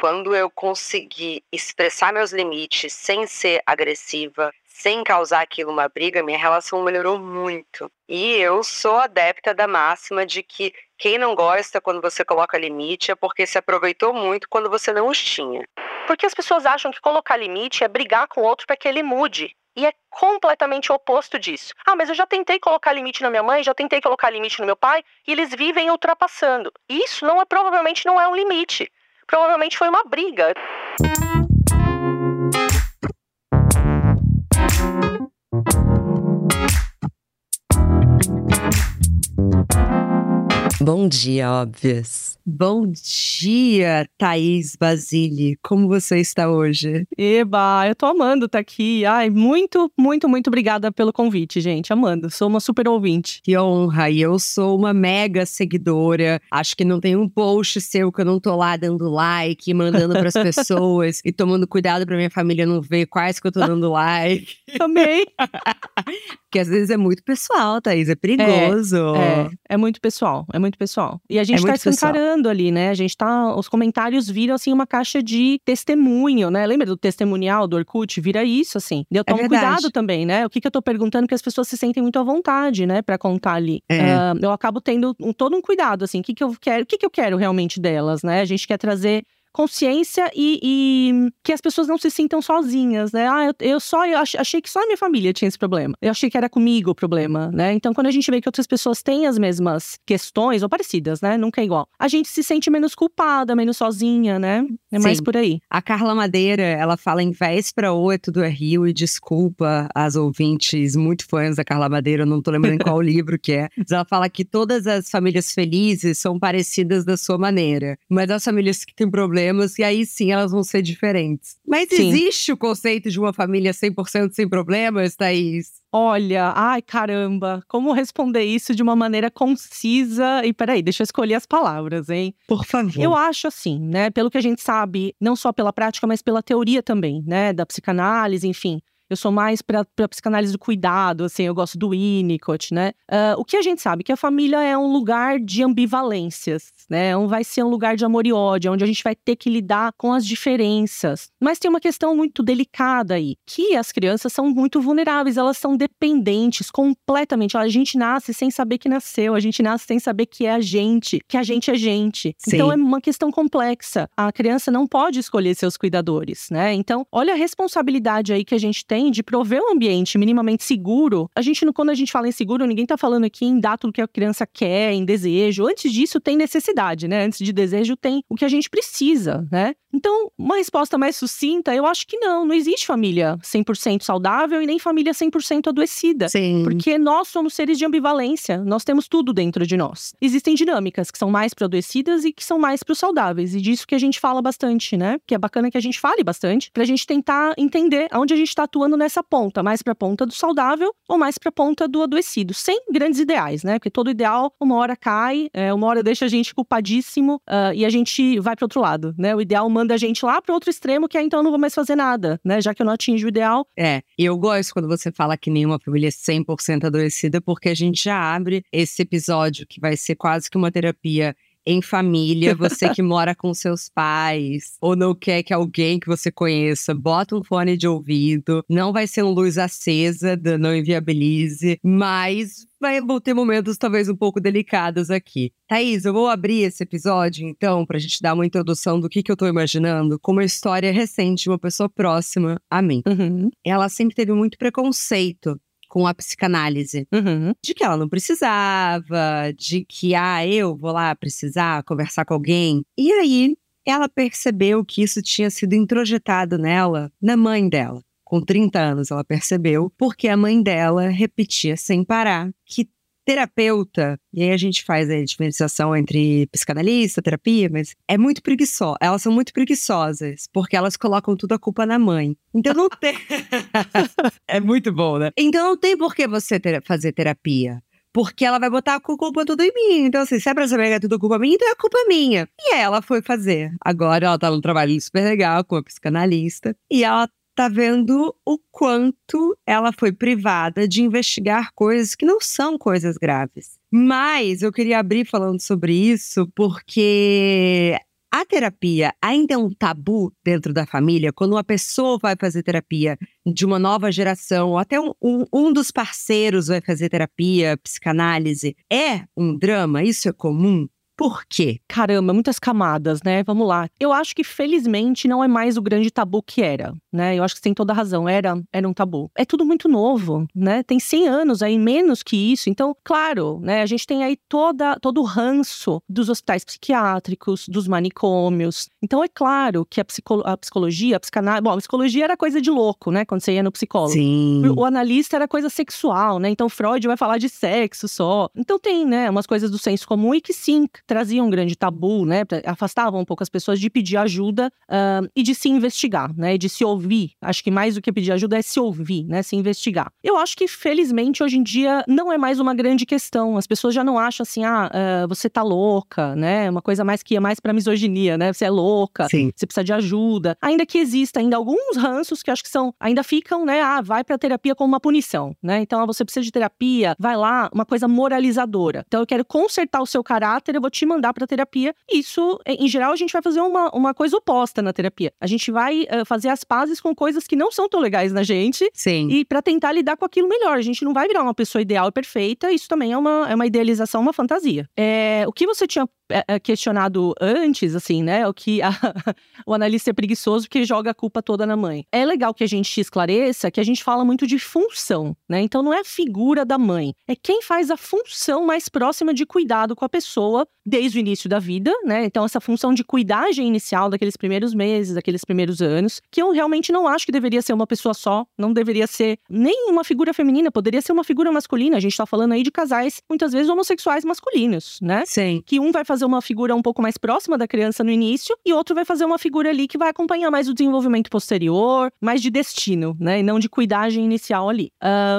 quando eu consegui expressar meus limites sem ser agressiva, sem causar aquilo uma briga, minha relação melhorou muito. E eu sou adepta da máxima de que quem não gosta quando você coloca limite é porque se aproveitou muito quando você não os tinha. Porque as pessoas acham que colocar limite é brigar com o outro para que ele mude. E é completamente oposto disso. Ah, mas eu já tentei colocar limite na minha mãe, já tentei colocar limite no meu pai, e eles vivem ultrapassando. Isso não é provavelmente não é um limite. Provavelmente foi uma briga. Bom dia, óbvias. Bom dia, Thaís Basile. Como você está hoje? Eba, eu tô amando estar tá aqui. Ai, muito, muito, muito obrigada pelo convite, gente. Amando. Sou uma super ouvinte. Que honra. E eu sou uma mega seguidora. Acho que não tem um post seu que eu não tô lá dando like, mandando pras pessoas e tomando cuidado pra minha família não ver quais que eu tô dando like. Também. Porque às vezes é muito pessoal, Thaís. É perigoso. É, é, é muito pessoal. É muito muito pessoal. E a gente é tá escancarando ali, né? A gente tá. Os comentários viram assim uma caixa de testemunho, né? Lembra do testemunial do Orkut? Vira isso, assim. Eu tomo é cuidado também, né? O que, que eu tô perguntando que as pessoas se sentem muito à vontade, né? Pra contar ali. É. Uh, eu acabo tendo um, todo um cuidado, assim. O que, que eu quero, o que, que eu quero realmente delas, né? A gente quer trazer consciência e, e, que as pessoas não se sintam sozinhas, né? Ah, eu, eu só eu achei que só a minha família tinha esse problema. Eu achei que era comigo o problema, né? Então, quando a gente vê que outras pessoas têm as mesmas questões, ou parecidas, né? Nunca é igual. A gente se sente menos culpada, menos sozinha, né? É mais Sim. por aí. A Carla Madeira, ela fala em véspera ou é tudo é Rio e desculpa as ouvintes muito fãs da Carla Madeira, eu não tô lembrando qual livro que é. Mas ela fala que todas as famílias felizes são parecidas da sua maneira. Mas as famílias que têm problemas problemas, e aí sim elas vão ser diferentes. Mas sim. existe o conceito de uma família 100% sem problemas, Thaís? Olha, ai caramba, como responder isso de uma maneira concisa? E peraí, deixa eu escolher as palavras, hein? Por favor. Eu acho assim, né? Pelo que a gente sabe, não só pela prática, mas pela teoria também, né? Da psicanálise, enfim. Eu sou mais para psicanálise do cuidado, assim, eu gosto do Winnicott, né? Uh, o que a gente sabe? Que a família é um lugar de ambivalências, né? Um, vai ser um lugar de amor e ódio, onde a gente vai ter que lidar com as diferenças. Mas tem uma questão muito delicada aí, que as crianças são muito vulneráveis, elas são dependentes completamente. A gente nasce sem saber que nasceu, a gente nasce sem saber que é a gente, que a gente é gente. Sim. Então é uma questão complexa. A criança não pode escolher seus cuidadores, né? Então, olha a responsabilidade aí que a gente tem também de prover um ambiente minimamente seguro. A gente, quando a gente fala em seguro, ninguém tá falando aqui em dar tudo que a criança quer, em desejo. Antes disso, tem necessidade, né? Antes de desejo, tem o que a gente precisa, né? Então, uma resposta mais sucinta, eu acho que não. Não existe família 100% saudável e nem família 100% adoecida. Sim. Porque nós somos seres de ambivalência. Nós temos tudo dentro de nós. Existem dinâmicas que são mais para adoecidas e que são mais para os saudáveis. E disso que a gente fala bastante, né? Que é bacana que a gente fale bastante, pra gente tentar entender aonde a gente tá atuando nessa ponta, mais para a ponta do saudável ou mais para a ponta do adoecido, sem grandes ideais, né? Porque todo ideal uma hora cai, é, uma hora deixa a gente culpadíssimo uh, e a gente vai para outro lado, né? O ideal manda a gente lá para outro extremo que é então eu não vou mais fazer nada, né? Já que eu não atinjo o ideal. É, e eu gosto quando você fala que nenhuma família é 100% adoecida, porque a gente já abre esse episódio que vai ser quase que uma terapia em família, você que mora com seus pais ou não quer que alguém que você conheça bota um fone de ouvido, não vai ser uma luz acesa, não inviabilize, mas vai, vão ter momentos talvez um pouco delicados aqui. Thaís, eu vou abrir esse episódio, então, pra gente dar uma introdução do que, que eu tô imaginando, com uma história recente de uma pessoa próxima a mim. Uhum. Ela sempre teve muito preconceito com a psicanálise. Uhum. De que ela não precisava, de que, ah, eu vou lá precisar conversar com alguém. E aí, ela percebeu que isso tinha sido introjetado nela, na mãe dela. Com 30 anos, ela percebeu, porque a mãe dela repetia sem parar que terapeuta, e aí a gente faz a diferenciação entre psicanalista, terapia, mas é muito preguiçosa. Elas são muito preguiçosas, porque elas colocam tudo a culpa na mãe. Então não tem. é muito bom, né? Então não tem por que você ter... fazer terapia. Porque ela vai botar a culpa tudo em mim. Então, assim, se é pra saber que é tudo culpa minha, então é culpa minha. E ela foi fazer. Agora ela tá num trabalho super legal com a psicanalista. E ela tá vendo o quanto ela foi privada de investigar coisas que não são coisas graves. Mas eu queria abrir falando sobre isso porque a terapia ainda é um tabu dentro da família? Quando uma pessoa vai fazer terapia de uma nova geração, ou até um, um, um dos parceiros vai fazer terapia, psicanálise, é um drama? Isso é comum? Por quê? Caramba, muitas camadas, né? Vamos lá. Eu acho que felizmente não é mais o grande tabu que era, né? Eu acho que você tem toda a razão, era, era um tabu. É tudo muito novo, né? Tem 100 anos aí, menos que isso. Então, claro, né? A gente tem aí toda, todo o ranço dos hospitais psiquiátricos, dos manicômios. Então, é claro que a, a psicologia, a psicanálise... Bom, a psicologia era coisa de louco, né? Quando você ia no psicólogo. Sim. O analista era coisa sexual, né? Então, Freud vai falar de sexo só. Então, tem, né? Umas coisas do senso comum e que sim, trazia um grande tabu, né? Afastavam um pouco as pessoas de pedir ajuda uh, e de se investigar, né? De se ouvir. Acho que mais do que pedir ajuda é se ouvir, né? Se investigar. Eu acho que, felizmente, hoje em dia não é mais uma grande questão. As pessoas já não acham assim, ah, uh, você tá louca, né? Uma coisa mais que é mais pra misoginia, né? Você é louca, Sim. você precisa de ajuda. Ainda que exista ainda alguns ranços que acho que são, ainda ficam, né? Ah, vai pra terapia como uma punição, né? Então, ah, você precisa de terapia, vai lá, uma coisa moralizadora. Então, eu quero consertar o seu caráter, eu vou te te mandar para terapia. Isso, em geral, a gente vai fazer uma, uma coisa oposta na terapia. A gente vai uh, fazer as pazes com coisas que não são tão legais na gente. Sim. E para tentar lidar com aquilo melhor. A gente não vai virar uma pessoa ideal e perfeita. Isso também é uma, é uma idealização, uma fantasia. É, o que você tinha questionado antes, assim, né? O que a, o analista é preguiçoso porque joga a culpa toda na mãe. É legal que a gente esclareça que a gente fala muito de função, né? Então não é a figura da mãe, é quem faz a função mais próxima de cuidado com a pessoa desde o início da vida, né? Então essa função de cuidagem inicial daqueles primeiros meses, daqueles primeiros anos, que eu realmente não acho que deveria ser uma pessoa só, não deveria ser nem uma figura feminina, poderia ser uma figura masculina. A gente tá falando aí de casais muitas vezes homossexuais masculinos, né? Sim. Que um vai fazer fazer uma figura um pouco mais próxima da criança no início e outro vai fazer uma figura ali que vai acompanhar mais o desenvolvimento posterior, mais de destino, né? E não de cuidagem inicial ali.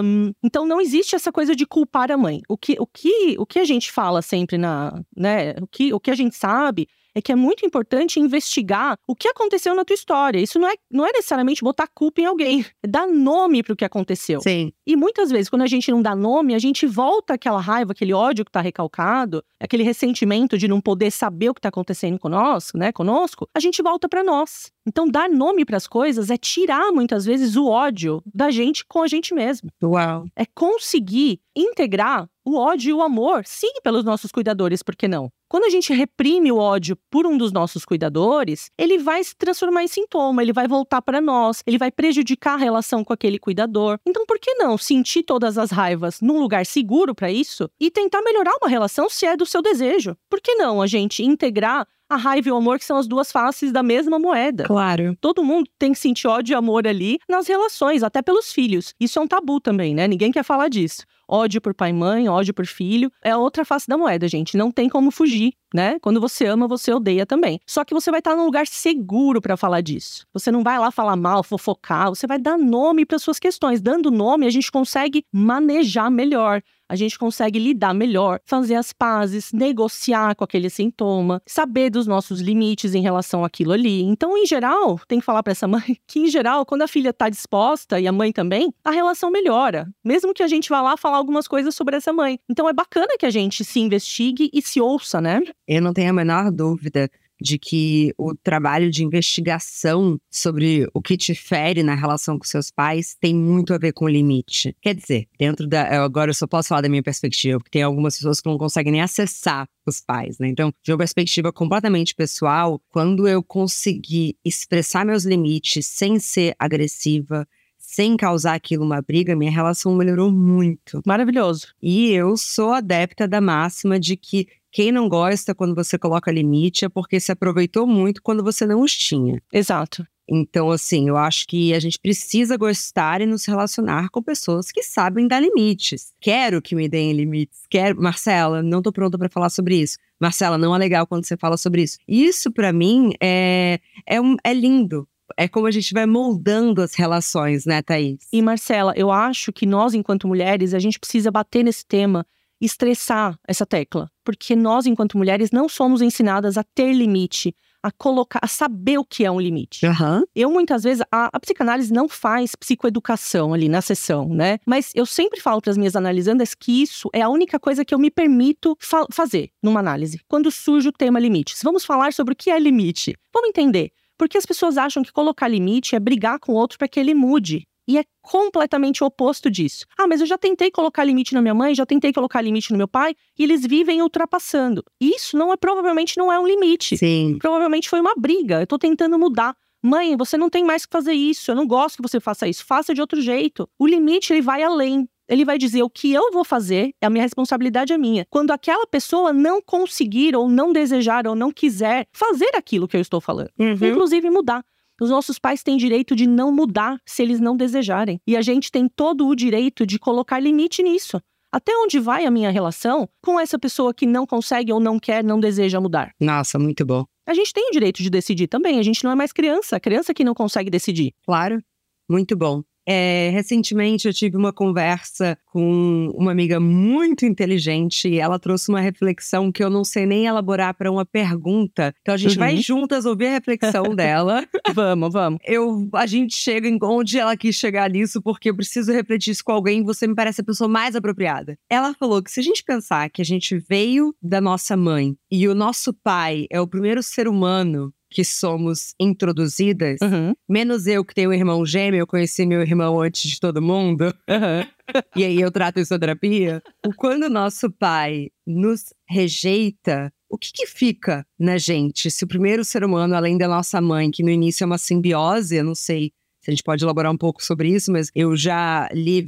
Um, então não existe essa coisa de culpar a mãe. O que, o que, o que a gente fala sempre na, né? O que, o que a gente sabe é que é muito importante investigar o que aconteceu na tua história. Isso não é, não é necessariamente botar culpa em alguém, é dar nome para o que aconteceu. Sim. E muitas vezes, quando a gente não dá nome, a gente volta aquela raiva, aquele ódio que está recalcado, aquele ressentimento de não poder saber o que está acontecendo conosco, né, conosco, a gente volta para nós. Então, dar nome para as coisas é tirar muitas vezes o ódio da gente com a gente mesmo. Uau. É conseguir integrar o ódio e o amor, sim, pelos nossos cuidadores, por que não? Quando a gente reprime o ódio por um dos nossos cuidadores, ele vai se transformar em sintoma, ele vai voltar para nós, ele vai prejudicar a relação com aquele cuidador. Então, por que não sentir todas as raivas num lugar seguro para isso e tentar melhorar uma relação se é do seu desejo? Por que não a gente integrar a raiva e o amor, que são as duas faces da mesma moeda. Claro. Todo mundo tem que sentir ódio e amor ali nas relações, até pelos filhos. Isso é um tabu também, né? Ninguém quer falar disso ódio por pai e mãe, ódio por filho, é outra face da moeda, gente. Não tem como fugir, né? Quando você ama, você odeia também. Só que você vai estar num lugar seguro para falar disso. Você não vai lá falar mal, fofocar, você vai dar nome para suas questões. Dando nome, a gente consegue manejar melhor a gente consegue lidar melhor, fazer as pazes, negociar com aquele sintoma, saber dos nossos limites em relação àquilo ali. Então, em geral, tem que falar para essa mãe que, em geral, quando a filha está disposta e a mãe também, a relação melhora, mesmo que a gente vá lá falar algumas coisas sobre essa mãe. Então, é bacana que a gente se investigue e se ouça, né? Eu não tenho a menor dúvida de que o trabalho de investigação sobre o que te fere na relação com seus pais tem muito a ver com o limite. Quer dizer, dentro da. Agora eu só posso falar da minha perspectiva, porque tem algumas pessoas que não conseguem nem acessar os pais, né? Então, de uma perspectiva completamente pessoal, quando eu consegui expressar meus limites sem ser agressiva, sem causar aquilo uma briga, minha relação melhorou muito. Maravilhoso. E eu sou adepta da máxima de que quem não gosta quando você coloca limite é porque se aproveitou muito quando você não os tinha. Exato. Então, assim, eu acho que a gente precisa gostar e nos relacionar com pessoas que sabem dar limites. Quero que me deem limites. Quero, Marcela, não tô pronta para falar sobre isso. Marcela, não é legal quando você fala sobre isso. Isso para mim é, é, um, é lindo, é como a gente vai moldando as relações, né, Thaís? E Marcela, eu acho que nós, enquanto mulheres, a gente precisa bater nesse tema estressar essa tecla, porque nós, enquanto mulheres, não somos ensinadas a ter limite, a colocar, a saber o que é um limite. Aham. Eu, muitas vezes, a, a psicanálise não faz psicoeducação ali na sessão, né? Mas eu sempre falo para as minhas analisandas que isso é a única coisa que eu me permito fa fazer numa análise. Quando surge o tema limites. Vamos falar sobre o que é limite. Vamos entender. Porque as pessoas acham que colocar limite é brigar com o outro para que ele mude. E é completamente o oposto disso. Ah, mas eu já tentei colocar limite na minha mãe, já tentei colocar limite no meu pai, e eles vivem ultrapassando. Isso não é provavelmente não é um limite. Sim. Provavelmente foi uma briga. Eu tô tentando mudar. Mãe, você não tem mais que fazer isso. Eu não gosto que você faça isso. Faça de outro jeito. O limite ele vai além. Ele vai dizer o que eu vou fazer, a minha responsabilidade é minha. Quando aquela pessoa não conseguir ou não desejar ou não quiser fazer aquilo que eu estou falando, Uhum. inclusive mudar. Os nossos pais têm direito de não mudar se eles não desejarem. E a gente tem todo o direito de colocar limite nisso. Até onde vai a minha relação com essa pessoa que não consegue ou não quer, não deseja mudar? Nossa, muito bom. A gente tem o direito de decidir também. A gente não é mais criança. A criança que não consegue decidir. Claro, muito bom. É, recentemente eu tive uma conversa com uma amiga muito inteligente e ela trouxe uma reflexão que eu não sei nem elaborar para uma pergunta. Então a gente Uhum. vai juntas ouvir a reflexão dela. vamos, vamos. Eu, a gente chega em onde ela quis chegar nisso porque eu preciso refletir isso com alguém e você me parece a pessoa mais apropriada. Ela falou que se a gente pensar que a gente veio da nossa mãe e o nosso pai é o primeiro ser humano que somos introduzidas, Uhum, Menos eu que tenho um irmão gêmeo, eu conheci meu irmão antes de todo mundo. uhum. e aí eu trato isso terapia. Quando o nosso pai nos rejeita, o que que fica na gente? Se o primeiro ser humano, além da nossa mãe, que no início é uma simbiose, eu não sei se a gente pode elaborar um pouco sobre isso, mas eu já li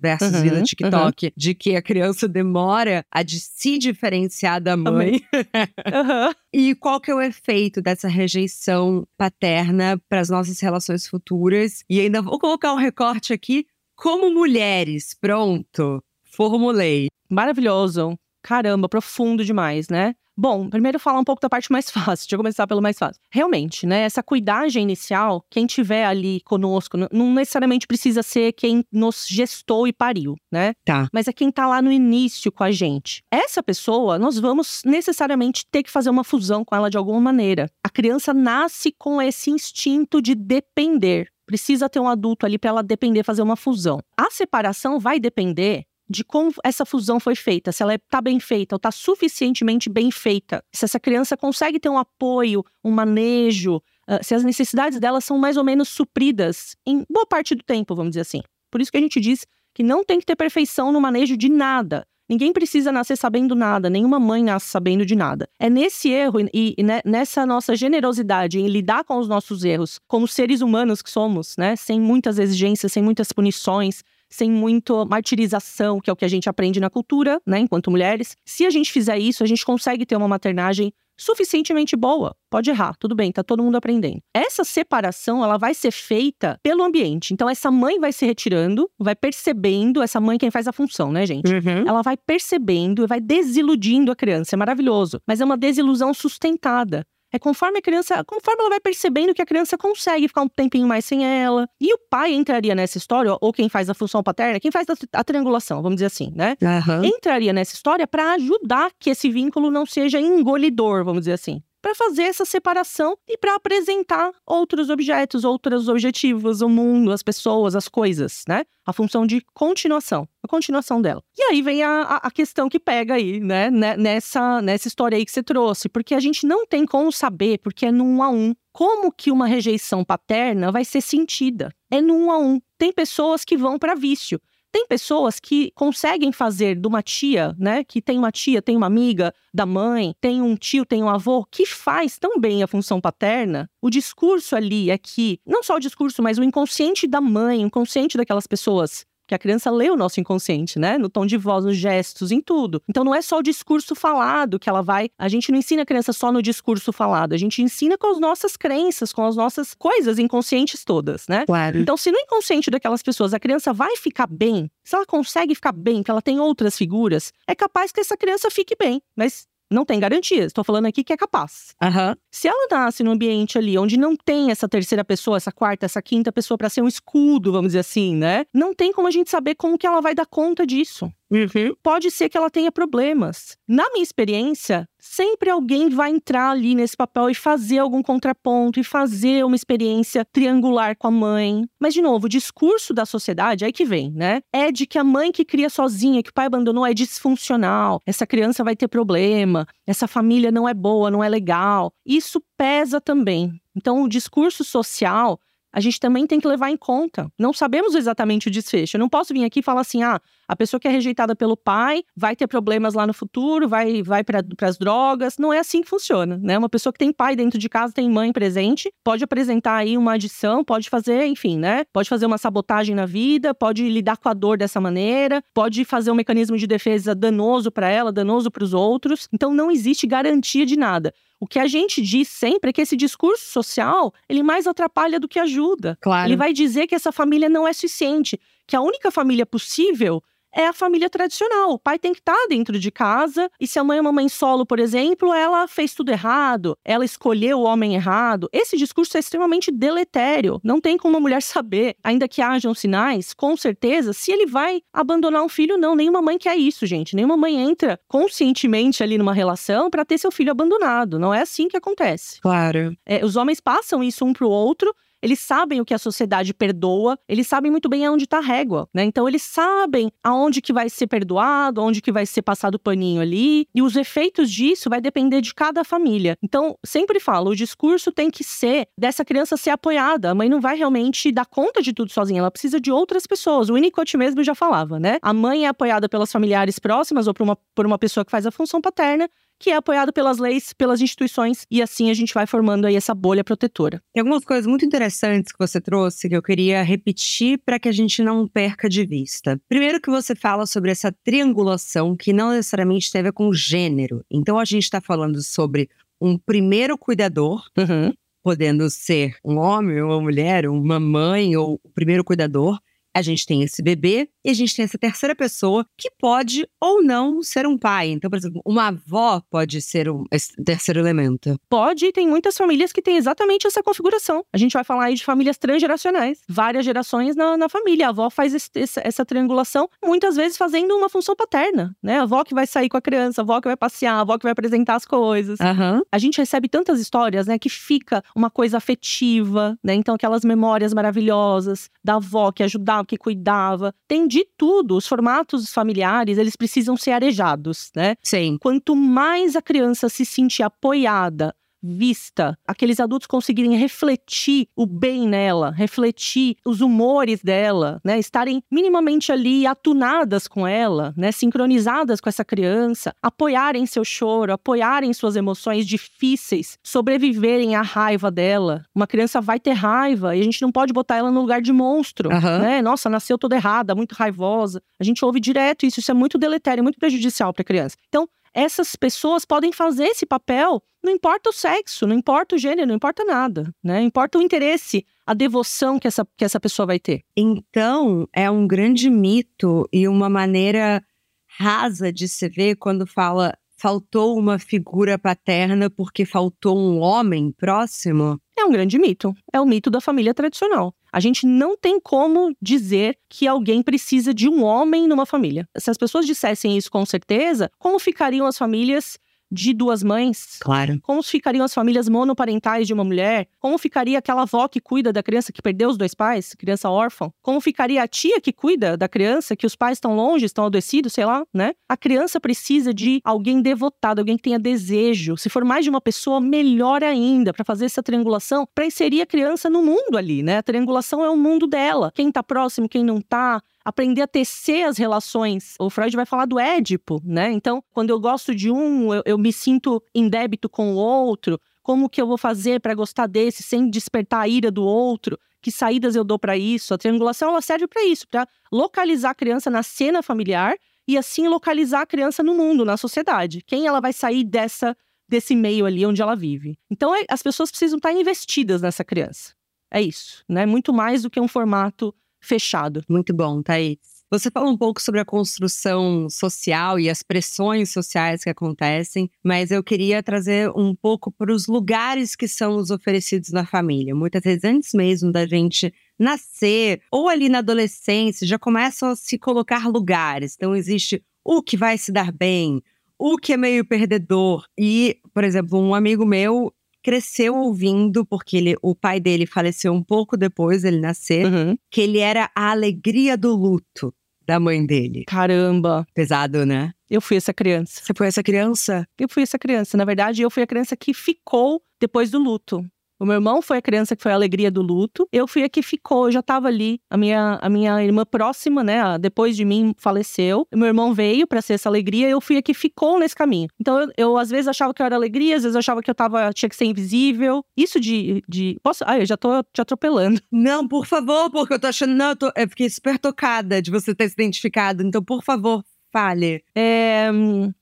ve- versos Uhum, vi no TikTok de que a criança demora a de se diferenciar da mãe. Aham. E qual que é o efeito dessa rejeição paterna para as nossas relações futuras? E ainda vou colocar um recorte aqui. Como mulheres, pronto, formulei. Maravilhoso. Caramba, profundo demais, né? Bom, primeiro falar um pouco da parte mais fácil. Deixa eu começar pelo mais fácil. Realmente, né? Essa cuidagem inicial, quem tiver ali conosco, não necessariamente precisa ser quem nos gestou e pariu, né? Tá. Mas é quem tá lá no início com a gente. Essa pessoa, nós vamos necessariamente ter que fazer uma fusão com ela de alguma maneira. A criança nasce com esse instinto de depender. Precisa ter um adulto ali para ela depender, fazer uma fusão. A separação vai depender de como essa fusão foi feita, se ela está bem feita ou está suficientemente bem feita, se essa criança consegue ter um apoio, um manejo, ah, se as necessidades dela são mais ou menos supridas em boa parte do tempo, vamos dizer assim. Por isso que a gente diz que não tem que ter perfeição no manejo de nada. Ninguém precisa nascer sabendo nada, nenhuma mãe nasce sabendo de nada. É nesse erro e, e ne- nessa nossa generosidade em lidar com os nossos erros, como seres humanos que somos, né? Sem muitas exigências, sem muitas punições, sem muito martirização, que é o que a gente aprende na cultura, né, enquanto mulheres. Se a gente fizer isso, a gente consegue ter uma maternagem suficientemente boa. Pode errar, tudo bem, tá todo mundo aprendendo. Essa separação, ela vai ser feita pelo ambiente. Então essa mãe vai se retirando, vai percebendo, essa mãe quem faz a função, né, gente? Ela vai percebendo e vai desiludindo a criança. É maravilhoso. Mas é uma desilusão sustentada. É conforme a criança, conforme ela vai percebendo que a criança consegue ficar um tempinho mais sem ela. E o pai entraria nessa história, ou quem faz a função paterna, quem faz a, triangulação, vamos dizer assim, né? Aham. Entraria nessa história para ajudar que esse vínculo não seja engolidor, vamos dizer assim. Para fazer essa separação e para apresentar outros objetos, outros objetivos, o mundo, as pessoas, as coisas, né? A função de continuação, a continuação dela. E aí vem a, a- questão que pega aí, né? ne- Nessa, nessa história aí que você trouxe, porque a gente não tem como saber, porque é no um a um, como que uma rejeição paterna vai ser sentida. É no um a um. Tem pessoas que vão para vício. Tem pessoas que conseguem fazer de uma tia, né? Que tem uma tia, tem uma amiga da mãe, tem um tio, tem um avô, que faz tão bem a função paterna. O discurso ali é que, não só o discurso, mas o inconsciente da mãe, o inconsciente daquelas pessoas. Que a criança lê o nosso inconsciente, né? No tom de voz, nos gestos, em tudo. Então não é só o discurso falado que ela vai. A gente não ensina a criança só no discurso falado, a gente ensina com as nossas crenças, com as nossas coisas inconscientes todas, né? Claro. Então, se no inconsciente daquelas pessoas a criança vai ficar bem, se ela consegue ficar bem, que ela tem outras figuras, é capaz que essa criança fique bem. Mas não tem garantias. Estou falando aqui que é capaz. Aham. Se ela nasce num ambiente ali onde não tem essa terceira pessoa, essa quarta, essa quinta pessoa para ser um escudo, vamos dizer assim, né? Não tem como a gente saber como que ela vai dar conta disso Uhum. pode ser que ela tenha problemas. Na minha experiência, sempre alguém vai entrar ali nesse papel e fazer algum contraponto e fazer uma experiência triangular com a mãe. Mas, de novo, o discurso da sociedade, aí que vem, né? É de que a mãe que cria sozinha, que o pai abandonou, é disfuncional, essa criança vai ter problema, essa família não é boa, não é legal. Isso pesa também. Então, o discurso social a gente também tem que levar em conta. Não sabemos exatamente o desfecho. Eu não posso vir aqui e falar assim: ah, a pessoa que é rejeitada pelo pai vai ter problemas lá no futuro, vai, vai para as drogas. Não é assim que funciona, né? Uma pessoa que tem pai dentro de casa, tem mãe presente, pode apresentar aí uma adição, pode fazer, enfim, né? Pode fazer uma sabotagem na vida, pode lidar com a dor dessa maneira, pode fazer um mecanismo de defesa danoso para ela, danoso para os outros. Então não existe garantia de nada. O que a gente diz sempre é que esse discurso social, ele mais atrapalha do que ajuda. Claro. Ele vai dizer que essa família não é suficiente, que a única família possível é a família tradicional. O pai tem que estar tá dentro de casa. E se a mãe é uma mãe solo, por exemplo, ela fez tudo errado, ela escolheu o homem errado. Esse discurso é extremamente deletério. Não tem como uma mulher saber, ainda que hajam sinais, com certeza, se ele vai abandonar um filho, não. Nenhuma mãe quer isso, gente. Nenhuma mãe entra conscientemente ali numa relação para ter seu filho abandonado. Não é assim que acontece. Claro. É, os homens passam isso um pro outro eles sabem o que a sociedade perdoa, eles sabem muito bem aonde está a régua, né? Então eles sabem aonde que vai ser perdoado, aonde que vai ser passado o paninho ali, e os efeitos disso vai depender de cada família. Então, sempre falo, o discurso tem que ser dessa criança ser apoiada. A mãe não vai realmente dar conta de tudo sozinha, ela precisa de outras pessoas. O Winnicott mesmo já falava, né? A mãe é apoiada pelas familiares próximas ou por uma, por uma pessoa que faz a função paterna, que é apoiado pelas leis, pelas instituições, e assim a gente vai formando aí essa bolha protetora. Tem algumas coisas muito interessantes que você trouxe que eu queria repetir para que a gente não perca de vista. Primeiro que você fala sobre essa triangulação que não necessariamente tem a ver com gênero. Então a gente está falando sobre um primeiro cuidador, uhum. podendo ser um homem, uma mulher, uma mãe ou o primeiro cuidador, a gente tem esse bebê e a gente tem essa terceira pessoa que pode ou não ser um pai. Então, por exemplo, uma avó pode ser um esse terceiro elemento. Pode, e tem muitas famílias que têm exatamente essa configuração. A gente vai falar aí de famílias transgeracionais, várias gerações na, na família. A avó faz esse, essa, essa, triangulação, muitas vezes fazendo uma função paterna, né? A avó que vai sair com a criança, a avó que vai passear, a avó que vai apresentar as coisas. Uhum. A gente recebe tantas histórias, né, que fica uma coisa afetiva, né? Então, aquelas memórias maravilhosas da avó que ajudava, que cuidava. Tem de tudo. Os formatos familiares, eles precisam ser arejados, né? Sim. Quanto mais a criança se sentir apoiada, vista, aqueles adultos conseguirem refletir o bem nela, refletir os humores dela, né, estarem minimamente ali atunadas com ela, né, sincronizadas com essa criança, apoiarem seu choro, apoiarem suas emoções difíceis, sobreviverem à raiva dela. Uma criança vai ter raiva e a gente não pode botar ela no lugar de monstro, uhum. né? Nossa, nasceu toda errada, muito raivosa. A gente ouve direto isso, isso é muito deletério, muito prejudicial para a criança. Então, essas pessoas podem fazer esse papel, não importa o sexo, não importa o gênero, não importa nada, né? Importa o interesse, a devoção que essa, que essa pessoa vai ter. Então, é um grande mito e uma maneira rasa de se ver quando fala faltou uma figura paterna porque faltou um homem próximo? É um grande mito. É o mito da família tradicional. A gente não tem como dizer que alguém precisa de um homem numa família. Se as pessoas dissessem isso com certeza, como ficariam as famílias de duas mães? Claro. Como ficariam as famílias monoparentais de uma mulher? Como ficaria aquela avó que cuida da criança que perdeu os dois pais, criança órfã? Como ficaria a tia que cuida da criança que os pais estão longe, estão adoecidos, sei lá, né? A criança precisa de alguém devotado, alguém que tenha desejo. Se for mais de uma pessoa, melhor ainda, para fazer essa triangulação, para inserir a criança no mundo ali, né? A triangulação é o mundo dela. Quem tá próximo, quem não tá, aprender a tecer as relações. O Freud vai falar do Édipo, né? Então, quando eu gosto de um, eu, eu me sinto em débito com o outro. Como que eu vou fazer para gostar desse sem despertar a ira do outro? Que saídas eu dou para isso? A triangulação ela serve para isso, para localizar a criança na cena familiar e assim localizar a criança no mundo, na sociedade. Quem ela vai sair dessa desse meio ali onde ela vive. Então, é, as pessoas precisam estar investidas nessa criança. É isso, né? Muito mais do que um formato fechado. Muito bom, Thaís. Você fala um pouco sobre a construção social e as pressões sociais que acontecem, mas eu queria trazer um pouco para os lugares que são os oferecidos na família. Muitas vezes, antes mesmo da gente nascer, ou ali na adolescência, já começam a se colocar lugares. Então, existe o que vai se dar bem, o que é meio perdedor. E, por exemplo, um amigo meu cresceu ouvindo, porque ele, o pai dele faleceu um pouco depois dele nascer, Uhum. que ele era a alegria do luto da mãe dele. Caramba, Pesado, né? eu fui essa criança. Você foi essa criança? Eu fui essa criança. Na verdade, eu fui a criança que ficou depois do luto. O meu irmão foi a criança que foi a alegria do luto. Eu fui a que ficou, eu já tava ali. A minha, a minha irmã próxima, né, depois de mim, faleceu. Meu irmão veio pra ser essa alegria eu fui a que ficou nesse caminho. Então, eu, eu, às vezes achava que eu era alegria, às vezes achava que eu tava, tinha que ser invisível. Isso de. de posso. Ai, eu já tô te atropelando. Não, por favor, porque eu tô achando. Não, eu, tô, eu fiquei super tocada de você ter se identificado. Então, por favor, fale. É,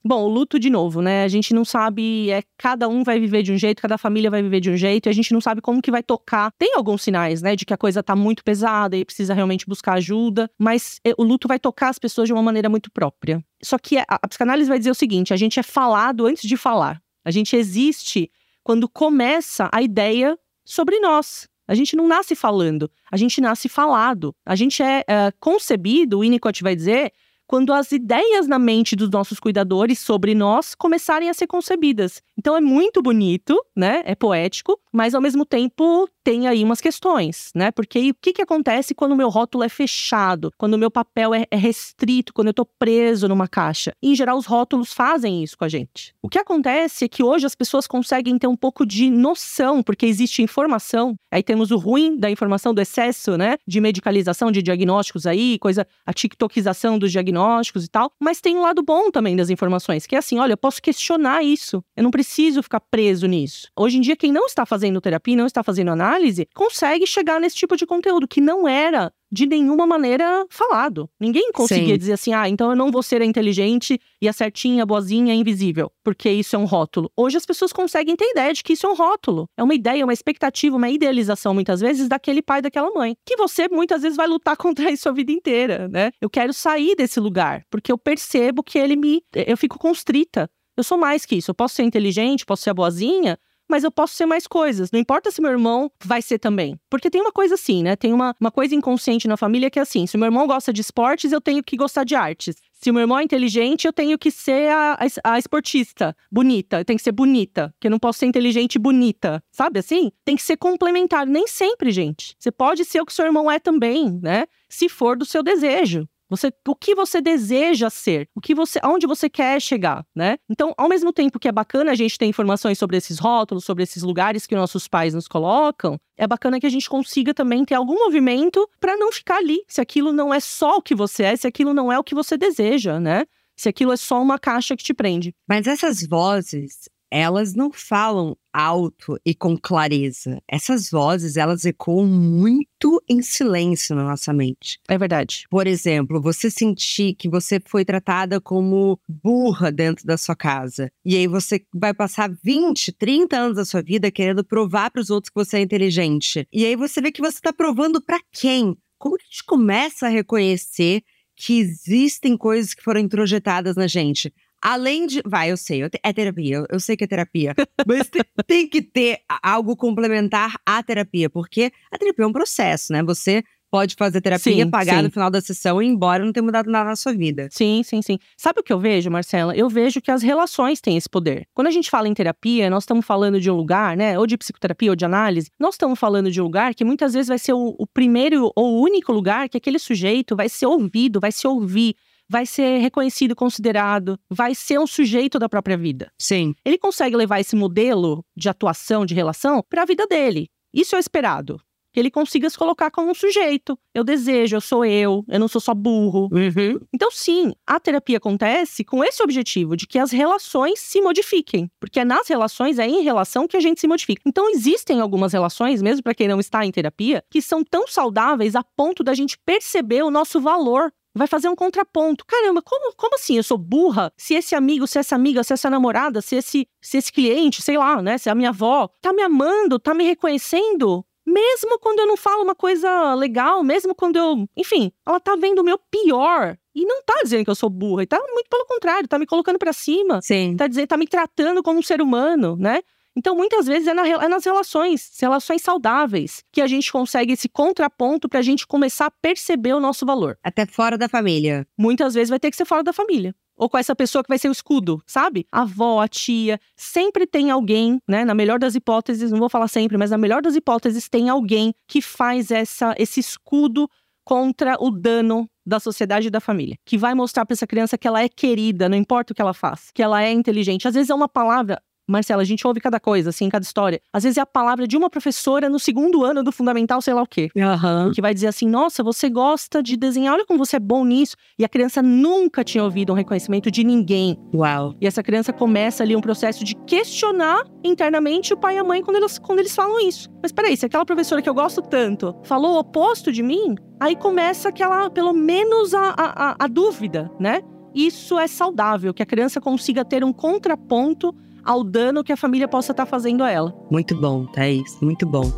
bom, luto de novo, né? A gente não sabe, é cada um vai viver de um jeito, cada família vai viver de um jeito, e a gente não sabe como que vai tocar. Tem alguns sinais, né, de que a coisa tá muito pesada e precisa realmente buscar ajuda, mas é, o luto vai tocar as pessoas de uma maneira muito própria. Só que a, a psicanálise vai dizer o seguinte: a gente é falado antes de falar. A gente existe quando começa a ideia sobre nós. A gente não nasce falando, a gente nasce falado. A gente é, é concebido, o Winnicott vai dizer, quando as ideias na mente dos nossos cuidadores sobre nós começarem a ser concebidas. Então é muito bonito, né? É poético, mas ao mesmo tempo tem aí umas questões, né? Porque o que, que acontece quando o meu rótulo é fechado, quando o meu papel é, é restrito, quando eu tô preso numa caixa? Em geral, os rótulos fazem isso com a gente. O que acontece é que hoje as pessoas conseguem ter um pouco de noção, porque existe informação. Aí temos o ruim da informação, do excesso, né? De medicalização de diagnósticos aí, coisa, a tiktokização dos diagnósticos e tal. Mas tem um lado bom também das informações, que é assim: olha, eu posso questionar isso. Eu não preciso ficar preso nisso. Hoje em dia, quem não está fazendo terapia, não está fazendo análise, consegue chegar nesse tipo de conteúdo que não era de nenhuma maneira falado. Ninguém conseguia Sim. dizer assim: ah, então eu não vou ser a inteligente e a certinha, a boazinha, a invisível, porque isso é um rótulo. Hoje as pessoas conseguem ter ideia de que isso é um rótulo. É uma ideia, uma expectativa, uma idealização, muitas vezes, daquele pai, daquela mãe. Que você muitas vezes vai lutar contra isso a vida inteira, né? Eu quero sair desse lugar, porque eu percebo que ele me. Eu fico constrita. Eu sou mais que isso. Eu posso ser inteligente, posso ser a boazinha, mas eu posso ser mais coisas. Não importa se meu irmão vai ser também. Porque tem uma coisa assim, né? Tem uma, uma coisa inconsciente na família que é assim: se meu irmão gosta de esportes, eu tenho que gostar de artes. Se meu irmão é inteligente, eu tenho que ser a, a, a esportista, bonita. Eu tenho que ser bonita, porque eu não posso ser inteligente e bonita. Sabe assim? Tem que ser complementar. Nem sempre, gente. Você pode ser o que seu irmão é também, né? Se for do seu desejo. Você, o que você deseja ser, o que você, aonde você quer chegar, né? Então, ao mesmo tempo que é bacana a gente ter informações sobre esses rótulos, sobre esses lugares que nossos pais nos colocam, é bacana que a gente consiga também ter algum movimento para não ficar ali. Se aquilo não é só o que você é, se aquilo não é o que você deseja, né? Se aquilo é só uma caixa que te prende. Mas essas vozes, elas não falam alto e com clareza. Essas vozes, elas ecoam muito em silêncio na nossa mente. É verdade. Por exemplo, você sentir que você foi tratada como burra dentro da sua casa. E aí você vai passar 20, 30 anos da sua vida querendo provar para os outros que você é inteligente. E aí você vê que você está provando para quem? Como que a gente começa a reconhecer que existem coisas que foram introjetadas na gente? Além de. Vai, eu sei, eu te- é terapia, eu, eu sei que é terapia. Mas te- tem que ter algo complementar à terapia, porque a terapia é um processo, né? Você pode fazer terapia, Sim, pagar sim. no final da sessão e ir embora não ter mudado nada na sua vida. Sim, sim, sim. Sabe o que eu vejo, Marcela? Eu vejo que as relações têm esse poder. Quando a gente fala em terapia, nós estamos falando de um lugar, né? Ou de psicoterapia ou de análise, nós estamos falando de um lugar que muitas vezes vai ser o, o primeiro ou o único lugar que aquele sujeito vai ser ouvido, vai se ouvir. Vai ser reconhecido, considerado, vai ser um sujeito da própria vida. Sim. Ele consegue levar esse modelo de atuação, de relação, para a vida dele. Isso é esperado. Que ele consiga se colocar como um sujeito. Eu desejo, eu sou eu, eu não sou só burro. Uhum. Então, sim, a terapia acontece com esse objetivo de que as relações se modifiquem, porque é nas relações, é em relação que a gente se modifica. Então, existem algumas relações, mesmo para quem não está em terapia, que são tão saudáveis a ponto da gente perceber o nosso valor. Vai fazer um contraponto. Caramba, como, como assim? Eu sou burra? Se esse amigo, se essa amiga, se essa namorada, se esse, se esse cliente, sei lá, né? Se a minha avó tá me amando, tá me reconhecendo, mesmo quando eu não falo uma coisa legal, mesmo quando eu. Enfim, ela tá vendo o meu pior. E não tá dizendo que eu sou burra, e tá muito pelo contrário, tá me colocando pra cima, Sim. tá dizendo, tá me tratando como um ser humano, né? Então, muitas vezes é, na é nas relações, relações saudáveis, que a gente consegue esse contraponto pra gente começar a perceber o nosso valor. Até fora da família. Muitas vezes vai ter que ser fora da família. ou com essa pessoa que vai ser o escudo, sabe? A avó, a tia, sempre tem alguém, né? Na melhor das hipóteses, não vou falar sempre, mas na melhor das hipóteses tem alguém que faz essa esse escudo contra o dano da sociedade e da família, que vai mostrar para essa criança que ela é querida, não importa o que ela faz, que ela é inteligente. Às vezes é uma palavra, Marcela, a gente ouve cada coisa, assim, cada história. Às vezes é a palavra de uma professora no segundo ano do fundamental, sei lá o quê. Uhum. Que vai dizer assim: nossa, você gosta de desenhar, olha como você é bom nisso. E a criança nunca tinha ouvido um reconhecimento de ninguém. Uau. E essa criança começa ali um processo de questionar internamente o pai e a mãe quando eles, quando eles falam isso. Mas peraí, se aquela professora que eu gosto tanto falou o oposto de mim, aí começa aquela, pelo menos, a, a, a dúvida, né? Isso é saudável, que a criança consiga ter um contraponto ao dano que a família possa estar fazendo a ela. Muito bom, Thaís, muito bom.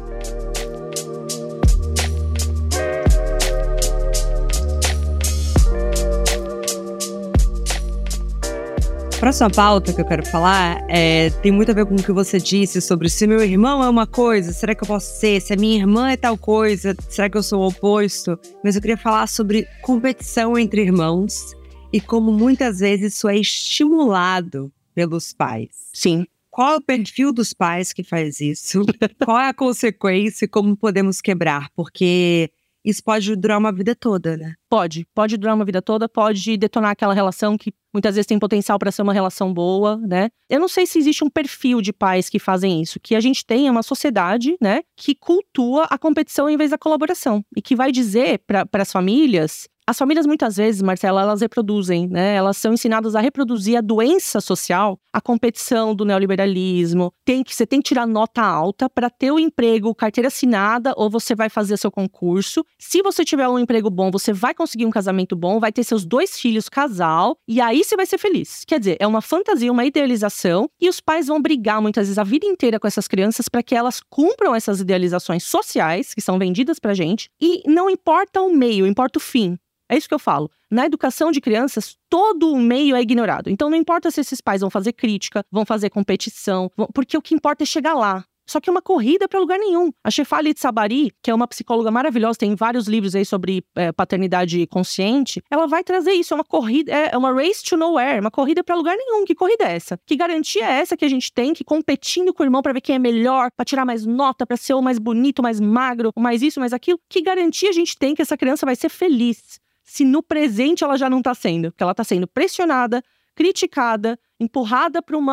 Próxima pauta que eu quero falar é, tem muito a ver com o que você disse sobre se meu irmão é uma coisa, será que eu posso ser? Se a minha irmã é tal coisa, será que eu sou o oposto? Mas eu queria falar sobre competição entre irmãos e como muitas vezes isso é estimulado pelos pais. Sim. Qual é o perfil dos pais que faz isso? Qual é a consequência e como podemos quebrar? Porque isso pode durar uma vida toda, né? Pode, pode durar uma vida toda, pode detonar aquela relação que muitas vezes tem potencial para ser uma relação boa, né? Eu não sei se existe um perfil de pais que fazem isso, que a gente tem é uma sociedade, né, que cultua a competição em vez da colaboração e que vai dizer para as famílias as famílias muitas vezes, Marcela, elas reproduzem, né? Elas são ensinadas a reproduzir a doença social, a competição do neoliberalismo. Tem que você tem que tirar nota alta para ter o emprego, carteira assinada, ou você vai fazer seu concurso. Se você tiver um emprego bom, você vai conseguir um casamento bom, vai ter seus dois filhos, casal, e aí você vai ser feliz. Quer dizer, é uma fantasia, uma idealização, e os pais vão brigar muitas vezes a vida inteira com essas crianças para que elas cumpram essas idealizações sociais que são vendidas pra gente, e não importa o meio, importa o fim. É isso que eu falo. Na educação de crianças, todo o meio é ignorado. Então não importa se esses pais vão fazer crítica, vão fazer competição, porque o que importa é chegar lá. Só que é uma corrida para lugar nenhum. A Shefali Tsabari, que é uma psicóloga maravilhosa, tem vários livros aí sobre é, paternidade consciente, ela vai trazer isso. É uma corrida, é, é uma race to nowhere, uma corrida para lugar nenhum. Que corrida é essa? Que garantia é essa que a gente tem que competindo com o irmão para ver quem é melhor, para tirar mais nota, para ser o mais bonito, mais magro, mais isso, mais aquilo? Que garantia a gente tem que essa criança vai ser feliz? Se no presente ela já não está sendo, porque ela está sendo pressionada, criticada, empurrada para um,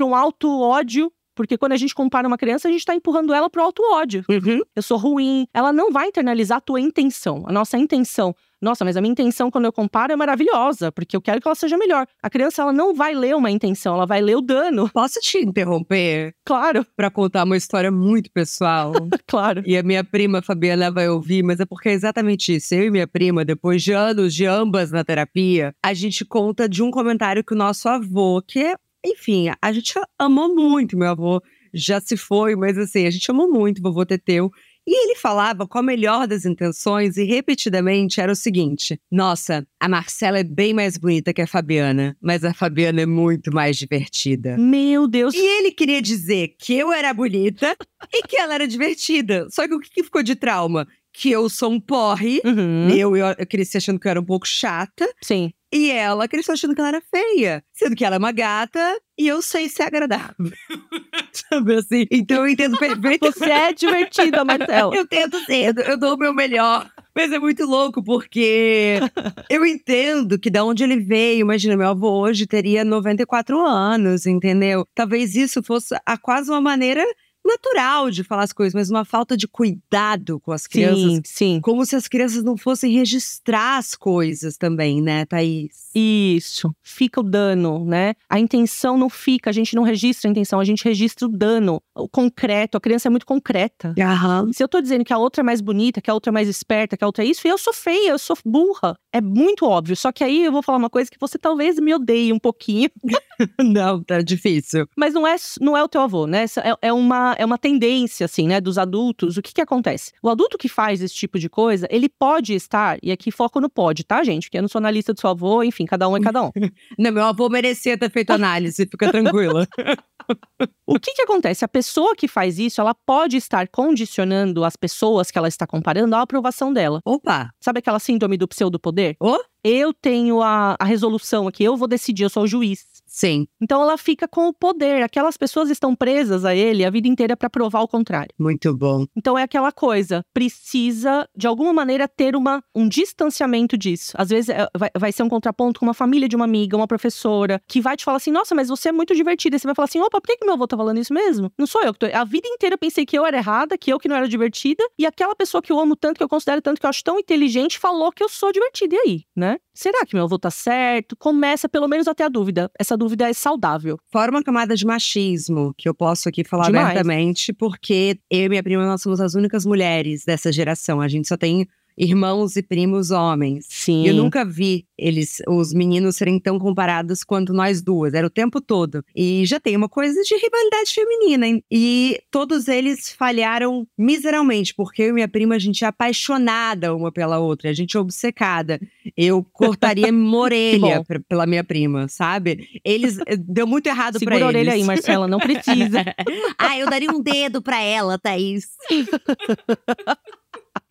um alto ódio porque quando a gente compara uma criança, a gente está empurrando ela pro alto ódio. Uhum. Eu sou ruim. Ela não vai internalizar a tua intenção. A nossa intenção. Nossa, mas a minha intenção quando eu comparo é maravilhosa, porque eu quero que ela seja melhor. A criança, ela não vai ler uma intenção, ela vai ler o dano. Posso te interromper? Claro. Para contar uma história muito pessoal. claro. E a minha prima Fabiana vai ouvir, mas é porque é exatamente isso. Eu e minha prima, depois de anos de ambas na terapia, a gente conta de um comentário que o nosso avô, que é enfim, a gente amou muito. Meu avô já se foi, mas assim, a gente amou muito o vovô Teteu. E ele falava com a melhor das intenções e repetidamente era o seguinte: Nossa, a Marcela é bem mais bonita que a Fabiana, mas a Fabiana é muito mais divertida. Meu Deus. E ele queria dizer que eu era bonita e que ela era divertida. Só que o que ficou de trauma? Que eu sou um porre. Uhum. Eu, eu, eu cresci achando que eu era um pouco chata. Sim. E ela cresceu achando que ela era feia. Sendo que ela é uma gata e eu sei ser agradável. Sabe assim? Então eu entendo perfeitamente. Você é divertida, Marcela. eu tento ser, eu dou o meu melhor. Mas é muito louco, porque eu entendo que da onde ele veio, imagina, meu avô hoje teria 94 anos, entendeu? Talvez isso fosse a quase uma maneira natural de falar as coisas, mas uma falta de cuidado com as crianças. Sim, sim. Como se as crianças não fossem registrar as coisas também, né, Thaís? Isso. Fica o dano, né? A intenção não fica, a gente não registra a intenção, a gente registra o dano, o concreto. A criança é muito concreta. Aham. Se eu tô dizendo que a outra é mais bonita, que a outra é mais esperta, que a outra é isso, eu sou feia, eu sou burra. É muito óbvio. Só que aí eu vou falar uma coisa que você talvez me odeie um pouquinho. não, tá difícil. Mas não é, não é o teu avô, né? É, é, uma, é uma tendência, assim, né, dos adultos. O que que acontece? O adulto que faz esse tipo de coisa, ele pode estar, e aqui foco no pode, tá, gente? Porque eu não sou analista do seu avô, enfim, cada um é cada um. não, meu avô merecia ter feito análise, fica tranquila. o que que acontece? A pessoa que faz isso, ela pode estar condicionando as pessoas que ela está comparando à aprovação dela. Opa! Sabe aquela síndrome do pseudo-poder? Oh? Eu tenho a, a resolução aqui, eu vou decidir, eu sou o juiz. Sim. Então ela fica com o poder. Aquelas pessoas estão presas a ele a vida inteira para provar o contrário. Muito bom. Então é aquela coisa, precisa de alguma maneira ter uma, um distanciamento disso. Às vezes é, vai, vai ser um contraponto com uma família de uma amiga, uma professora, que vai te falar assim: "Nossa, mas você é muito divertida". E você vai falar assim: "Opa, por que, que meu avô tá falando isso mesmo? Não sou eu que tô. A vida inteira eu pensei que eu era errada, que eu que não era divertida, e aquela pessoa que eu amo tanto, que eu considero tanto, que eu acho tão inteligente, falou que eu sou divertida. E aí, né? Será que meu avô tá certo? Começa pelo menos até a dúvida. Essa dúvida é saudável. Fora uma camada de machismo, que eu posso aqui falar Demais. abertamente, porque eu e minha prima, nós somos as únicas mulheres dessa geração. A gente só tem irmãos e primos homens. Sim. Eu nunca vi eles, os meninos, serem tão comparados quanto nós duas. Era o tempo todo. E já tem uma coisa de rivalidade feminina. hein? E todos eles falharam miseravelmente, porque eu e minha prima, a gente é apaixonada uma pela outra. A gente é obcecada. Eu cortaria uma orelha pela minha prima, sabe? Eles. eh, Deu muito errado pra Segura a eles. orelha aí, Marcela, não precisa. ah, eu daria um dedo pra ela, Thaís.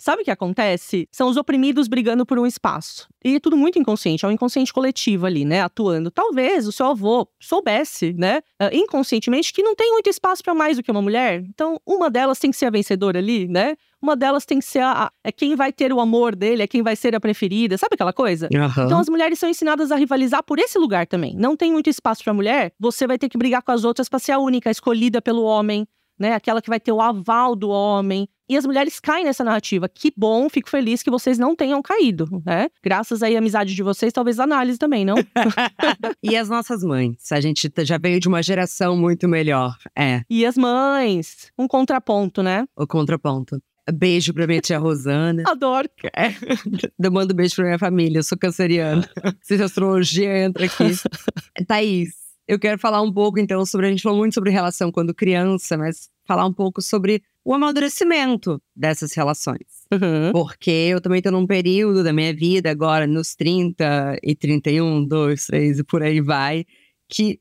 Sabe o que acontece? São os oprimidos brigando por um espaço. E é tudo muito inconsciente, é um inconsciente coletivo ali, né? Atuando. Talvez o seu avô soubesse, né? ah, inconscientemente, que não tem muito espaço para mais do que uma mulher. Então, uma delas tem que ser a vencedora ali, né? Uma delas tem que ser a, é quem vai ter o amor dele, é quem vai ser a preferida. Sabe aquela coisa? Então as mulheres são ensinadas a rivalizar por esse lugar também. Não tem muito espaço para mulher, você vai ter que brigar com as outras para ser a única a escolhida pelo homem, né? Aquela que vai ter o aval do homem. E as mulheres caem nessa narrativa. Que bom, fico feliz que vocês não tenham caído, né? Graças aí à amizade de vocês, talvez a análise também, não? e as nossas mães? A gente já veio de uma geração muito melhor. É, e as mães, um contraponto, né? o contraponto. Beijo pra minha tia Rosana. Adoro. É. Eu mando beijo pra minha família, eu sou canceriana. Se astrologia entra aqui. Thaís, eu quero falar um pouco então sobre. A gente falou muito sobre relação quando criança, mas falar um pouco sobre o amadurecimento dessas relações. Uhum. Porque eu também tô num período da minha vida, agora nos 30 e 31, 2, 3 e por aí vai, que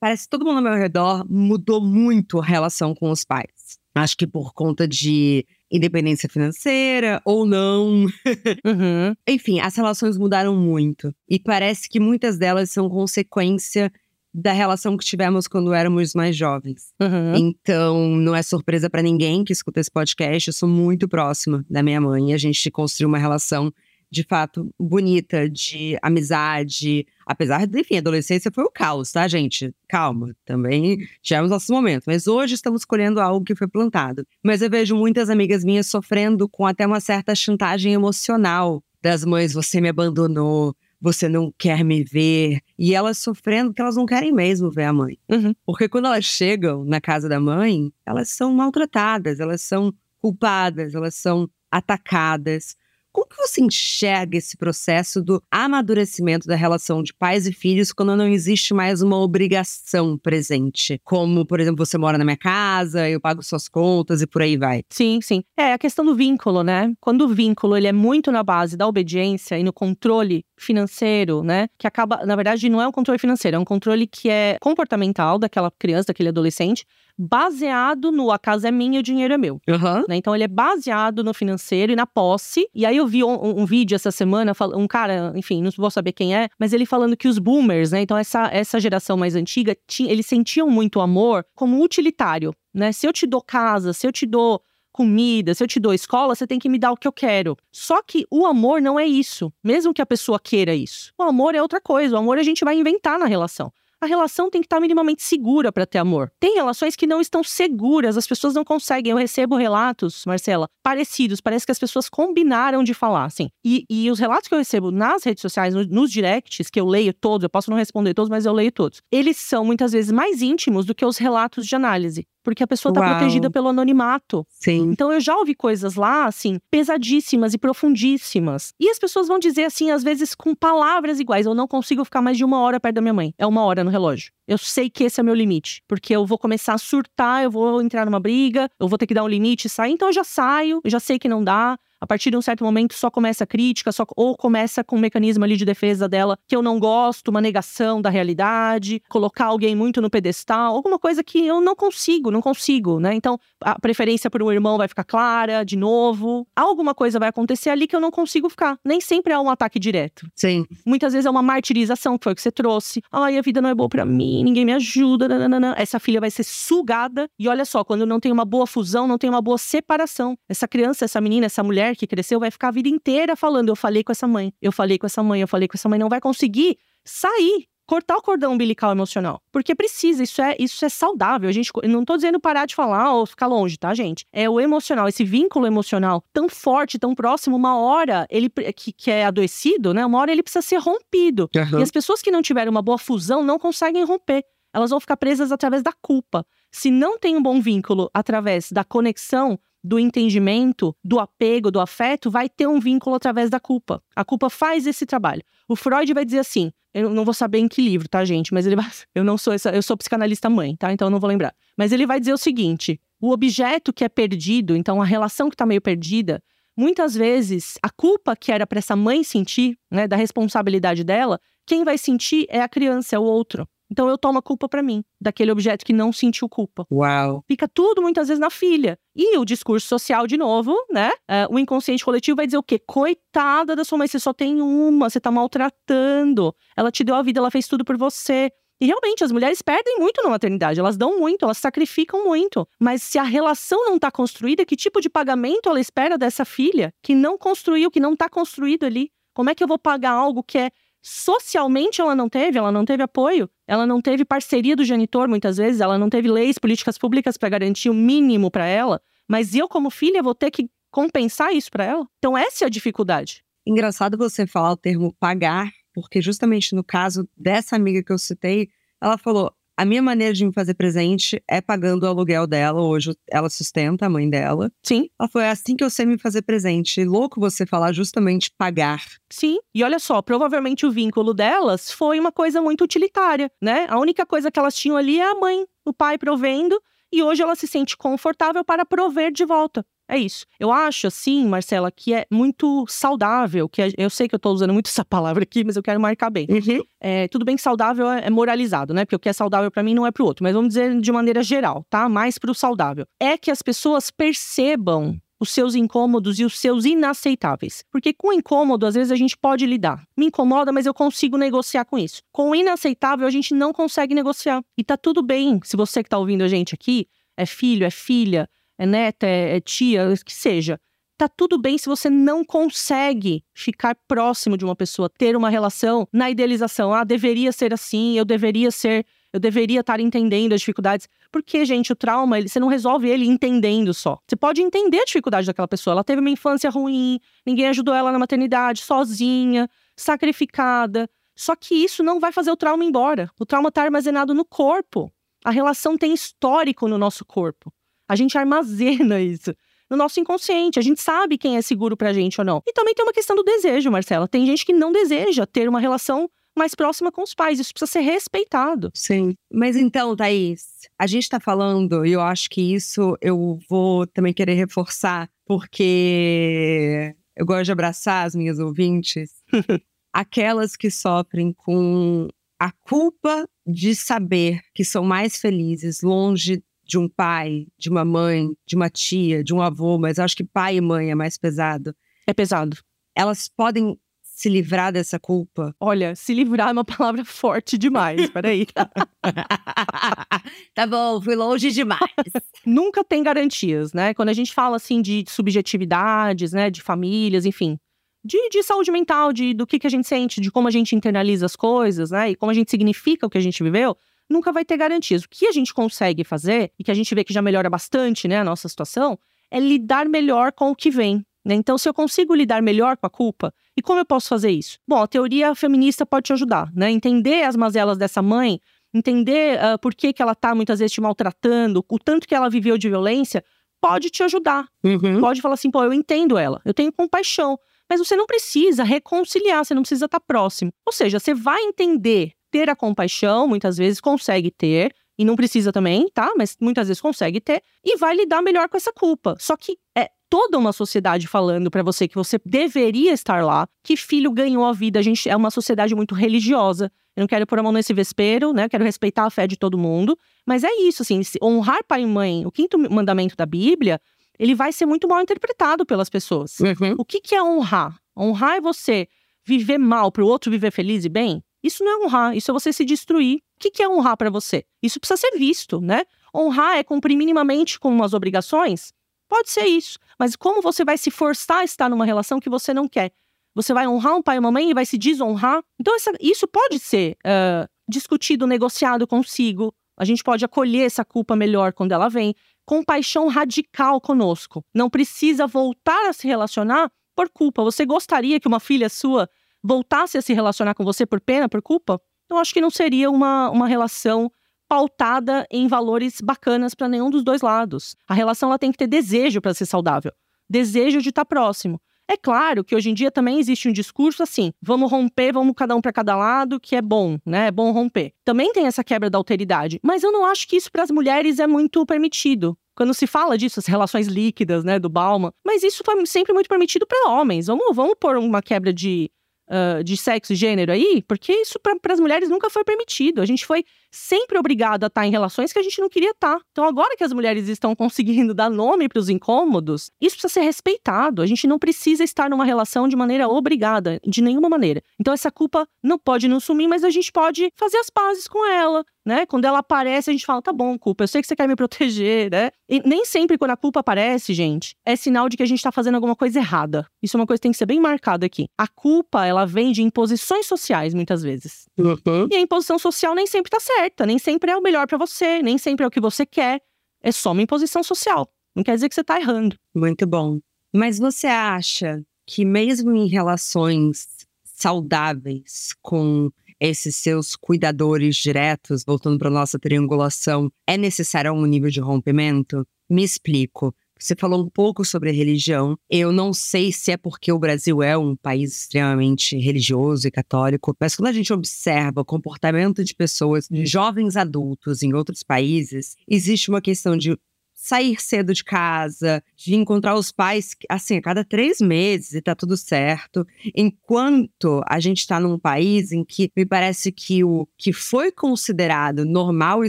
parece que todo mundo ao meu redor mudou muito a relação com os pais. Acho que por conta de independência financeira ou não. Uhum. Enfim, as relações mudaram muito. E parece que muitas delas são consequência da relação que tivemos quando éramos mais jovens. Uhum. Então, não é surpresa pra ninguém que escuta esse podcast. Eu sou muito próxima da minha mãe. A gente construiu uma relação, de fato, bonita, de amizade. Apesar de, enfim, a adolescência foi o caos, tá, gente? Calma, também tivemos nossos momentos. Mas hoje estamos colhendo algo que foi plantado. Mas eu vejo muitas amigas minhas sofrendo com até uma certa chantagem emocional das mães. Você me abandonou. Você não quer me ver. E elas sofrendo porque elas não querem mesmo ver a mãe. Uhum. Porque quando elas chegam na casa da mãe, elas são maltratadas, elas são culpadas, elas são atacadas. Como que você enxerga esse processo do amadurecimento da relação de pais e filhos quando não existe mais uma obrigação presente? Como, por exemplo, você mora na minha casa, eu pago suas contas e por aí vai. Sim, sim. É a questão do vínculo, né? Quando o vínculo ele é muito na base da obediência e no controle financeiro, né? Que acaba, na verdade, não é um controle financeiro, é um controle que é comportamental daquela criança, daquele adolescente, baseado no a casa é minha, o dinheiro é meu. Aham. né? Então ele é baseado no financeiro e na posse. E aí eu vi um, um- vídeo essa semana, um cara, enfim, não vou saber quem é, mas ele falando que os boomers, né? Então essa, essa geração mais antiga, ti- eles sentiam muito amor como utilitário, né? Se eu te dou casa, se eu te dou comida, se eu te dou escola, você tem que me dar o que eu quero. Só que o amor não é isso, mesmo que a pessoa queira isso. O amor é outra coisa, o amor a gente vai inventar na relação. A relação tem que estar minimamente segura para ter amor. Tem relações que não estão seguras, as pessoas não conseguem. Eu recebo relatos, Marcela, parecidos. Parece que as pessoas combinaram de falar, assim. E, e os relatos que eu recebo nas redes sociais, no- nos directs, que eu leio todos, eu posso não responder todos, mas eu leio todos. Eles são muitas vezes mais íntimos do que os relatos de análise. Porque a pessoa está protegida pelo anonimato. Sim. Então eu já ouvi coisas lá, assim, pesadíssimas e profundíssimas. E as pessoas vão dizer, assim, às vezes com palavras iguais: eu não consigo ficar mais de uma hora perto da minha mãe. É uma hora no relógio. Eu sei que esse é o meu limite. Porque eu vou começar a surtar, eu vou entrar numa briga, eu vou ter que dar um limite e sair. Então eu já saio, eu já sei que não dá. A partir de um certo momento só começa a crítica, só, ou começa com um mecanismo ali de defesa dela que eu não gosto, uma negação da realidade, colocar alguém muito no pedestal, alguma coisa que eu não consigo, não consigo, né? Então, a preferência por um irmão vai ficar clara de novo. Alguma coisa vai acontecer ali que eu não consigo ficar. Nem sempre é um ataque direto. Sim. Muitas vezes é uma martirização, que foi o que você trouxe. Ai, a vida não é boa para mim, ninguém me ajuda. Nananana. Essa filha vai ser sugada. E olha só, quando não tem uma boa fusão, não tem uma boa separação. Essa criança, essa menina, essa mulher que cresceu vai ficar a vida inteira falando: eu falei com essa mãe, eu falei com essa mãe, eu falei com essa mãe. Não vai conseguir sair cortar o cordão umbilical emocional. Porque precisa, isso é, isso é saudável. A gente, não tô dizendo parar de falar ou ficar longe, tá, gente? É o emocional, esse vínculo emocional tão forte, tão próximo, uma hora ele que, que é adoecido, né? Uma hora ele precisa ser rompido. Uhum. E as pessoas que não tiverem uma boa fusão não conseguem romper. Elas vão ficar presas através da culpa. Se não tem um bom vínculo através da conexão, do entendimento, do apego, do afeto, vai ter um vínculo através da culpa. A culpa faz esse trabalho. O Freud vai dizer assim: eu não vou saber em que livro, tá, gente? Mas ele vai. Eu não sou essa. Eu sou psicanalista mãe, tá? Então eu não vou lembrar. Mas ele vai dizer o seguinte: o objeto que é perdido, então a relação que tá meio perdida, muitas vezes a culpa que era para essa mãe sentir, né, da responsabilidade dela, quem vai sentir é a criança, é o outro. Então eu tomo a culpa para mim, daquele objeto que não sentiu culpa. Uau. Fica tudo muitas vezes na filha. E o discurso social, de novo, né? Uh, o inconsciente coletivo vai dizer o quê? Coitada da sua mãe, você só tem uma, você tá maltratando. Ela te deu a vida, ela fez tudo por você. E realmente, as mulheres perdem muito na maternidade, elas dão muito, elas sacrificam muito. Mas se a relação não está construída, que tipo de pagamento ela espera dessa filha que não construiu, que não está construído ali? Como é que eu vou pagar algo que é socialmente ela não teve, ela não teve apoio, ela não teve parceria do genitor muitas vezes, ela não teve leis, políticas públicas para garantir o mínimo para ela, mas eu como filha vou ter que compensar isso para ela. Então essa é a dificuldade. Engraçado você falar o termo pagar, porque justamente no caso dessa amiga que eu citei, ela falou: a minha maneira de me fazer presente é pagando o aluguel dela. Hoje ela sustenta a mãe dela. Sim. Ela foi é assim que eu sei me fazer presente. Louco você falar justamente pagar. Sim. E olha só, provavelmente o vínculo delas foi uma coisa muito utilitária, né? A única coisa que elas tinham ali é a mãe, o pai provendo. E hoje ela se sente confortável para prover de volta. É isso. Eu acho, assim, Marcela, que é muito saudável, que é, eu sei que eu tô usando muito essa palavra aqui, mas eu quero marcar bem. Uhum. É, tudo bem que saudável é, é moralizado, né? Porque o que é saudável para mim não é pro outro, mas vamos dizer de maneira geral, tá? Mais pro saudável. É que as pessoas percebam os seus incômodos e os seus inaceitáveis. Porque com incômodo, às vezes a gente pode lidar. Me incomoda, mas eu consigo negociar com isso. Com o inaceitável, a gente não consegue negociar. E tá tudo bem se você que tá ouvindo a gente aqui é filho, é filha, é neta, é, é tia, que seja. Tá tudo bem se você não consegue ficar próximo de uma pessoa, ter uma relação na idealização. Ah, deveria ser assim, eu deveria ser, eu deveria estar entendendo as dificuldades. Porque, gente, o trauma, ele, você não resolve ele entendendo só. Você pode entender a dificuldade daquela pessoa. Ela teve uma infância ruim, ninguém ajudou ela na maternidade, sozinha, sacrificada. Só que isso não vai fazer o trauma embora. O trauma está armazenado no corpo. A relação tem histórico no nosso corpo. A gente armazena isso no nosso inconsciente. A gente sabe quem é seguro pra gente ou não. E também tem uma questão do desejo, Marcela. Tem gente que não deseja ter uma relação mais próxima com os pais. Isso precisa ser respeitado. Sim. Mas então, Thaís, a gente tá falando, e eu acho que isso eu vou também querer reforçar, porque eu gosto de abraçar as minhas ouvintes. aquelas que sofrem com a culpa de saber que são mais felizes longe de um pai, de uma mãe, de uma tia, de um avô, mas acho que pai e mãe é mais pesado. É pesado. Elas podem se livrar dessa culpa? Olha, se livrar é uma palavra forte demais. Peraí. tá bom, fui longe demais. Nunca tem garantias, né? Quando a gente fala assim de subjetividades, né? De famílias, enfim. De, de saúde mental, de do que, que a gente sente, de como a gente internaliza as coisas, né? E como a gente significa o que a gente viveu nunca vai ter garantias. O que a gente consegue fazer, e que a gente vê que já melhora bastante né, a nossa situação, é lidar melhor com o que vem. Né? Então, se eu consigo lidar melhor com a culpa, e como eu posso fazer isso? Bom, a teoria feminista pode te ajudar, né? Entender as mazelas dessa mãe, entender uh, por que, que ela está muitas vezes te maltratando, o tanto que ela viveu de violência, pode te ajudar. Uhum. Pode falar assim, pô, eu entendo ela, eu tenho compaixão. Mas você não precisa reconciliar, você não precisa estar tá próximo. Ou seja, você vai entender ter a compaixão, muitas vezes consegue ter, e não precisa também, tá? Mas muitas vezes consegue ter, e vai lidar melhor com essa culpa. Só que é toda uma sociedade falando para você que você deveria estar lá, que filho ganhou a vida. A gente é uma sociedade muito religiosa. Eu não quero pôr a mão nesse vespeiro, né? Quero respeitar a fé de todo mundo. Mas é isso, assim, honrar pai e mãe, o quinto mandamento da Bíblia, ele vai ser muito mal interpretado pelas pessoas. Uhum. O que, que é honrar? Honrar é você viver mal para o outro viver feliz e bem? Isso não é honrar, isso é você se destruir. O que, que é honrar para você? Isso precisa ser visto, né? Honrar é cumprir minimamente com umas obrigações? Pode ser isso. Mas como você vai se forçar a estar numa relação que você não quer? Você vai honrar um pai e uma mãe e vai se desonrar? Então, essa, isso pode ser uh, discutido, negociado consigo. A gente pode acolher essa culpa melhor quando ela vem. Compaixão radical conosco. Não precisa voltar a se relacionar por culpa. Você gostaria que uma filha sua voltasse a se relacionar com você por pena, por culpa? Eu acho que não seria uma, uma relação pautada em valores bacanas para nenhum dos dois lados. A relação ela tem que ter desejo para ser saudável, desejo de estar tá próximo. É claro que hoje em dia também existe um discurso assim: vamos romper, vamos cada um para cada lado, que é bom, né? É bom romper. Também tem essa quebra da alteridade, mas eu não acho que isso para as mulheres é muito permitido quando se fala disso, as relações líquidas, né, do Bauman, mas isso foi sempre muito permitido para homens. Vamos, vamos pôr uma quebra de, uh, de sexo e gênero aí, porque isso para as mulheres nunca foi permitido. A gente foi sempre obrigado a estar em relações que a gente não queria estar. Então, agora que as mulheres estão conseguindo dar nome para os incômodos, isso precisa ser respeitado. A gente não precisa estar numa relação de maneira obrigada, de nenhuma maneira. Então, essa culpa não pode nos sumir, mas a gente pode fazer as pazes com ela, né? Quando ela aparece, a gente fala, tá bom, culpa, eu sei que você quer me proteger, né? E nem sempre quando a culpa aparece, gente, é sinal de que a gente tá fazendo alguma coisa errada. Isso é uma coisa que tem que ser bem marcada aqui. A culpa, ela vem de imposições sociais, muitas vezes. Uhum. E a imposição social nem sempre tá certa, nem sempre é o melhor para você, nem sempre é o que você quer. É só uma imposição social. Não quer dizer que você tá errando. Muito bom. Mas você acha que mesmo em relações saudáveis com esses seus cuidadores diretos, voltando para nossa triangulação, é necessário um nível de rompimento? Me explico. Você falou um pouco sobre a religião. Eu não sei se é porque o Brasil é um país extremamente religioso e católico, mas quando a gente observa o comportamento de pessoas, de jovens adultos em outros países, existe uma questão de sair cedo de casa, de encontrar os pais, assim, a cada três meses e tá tudo certo. Enquanto a gente está num país em que me parece que o que foi considerado normal e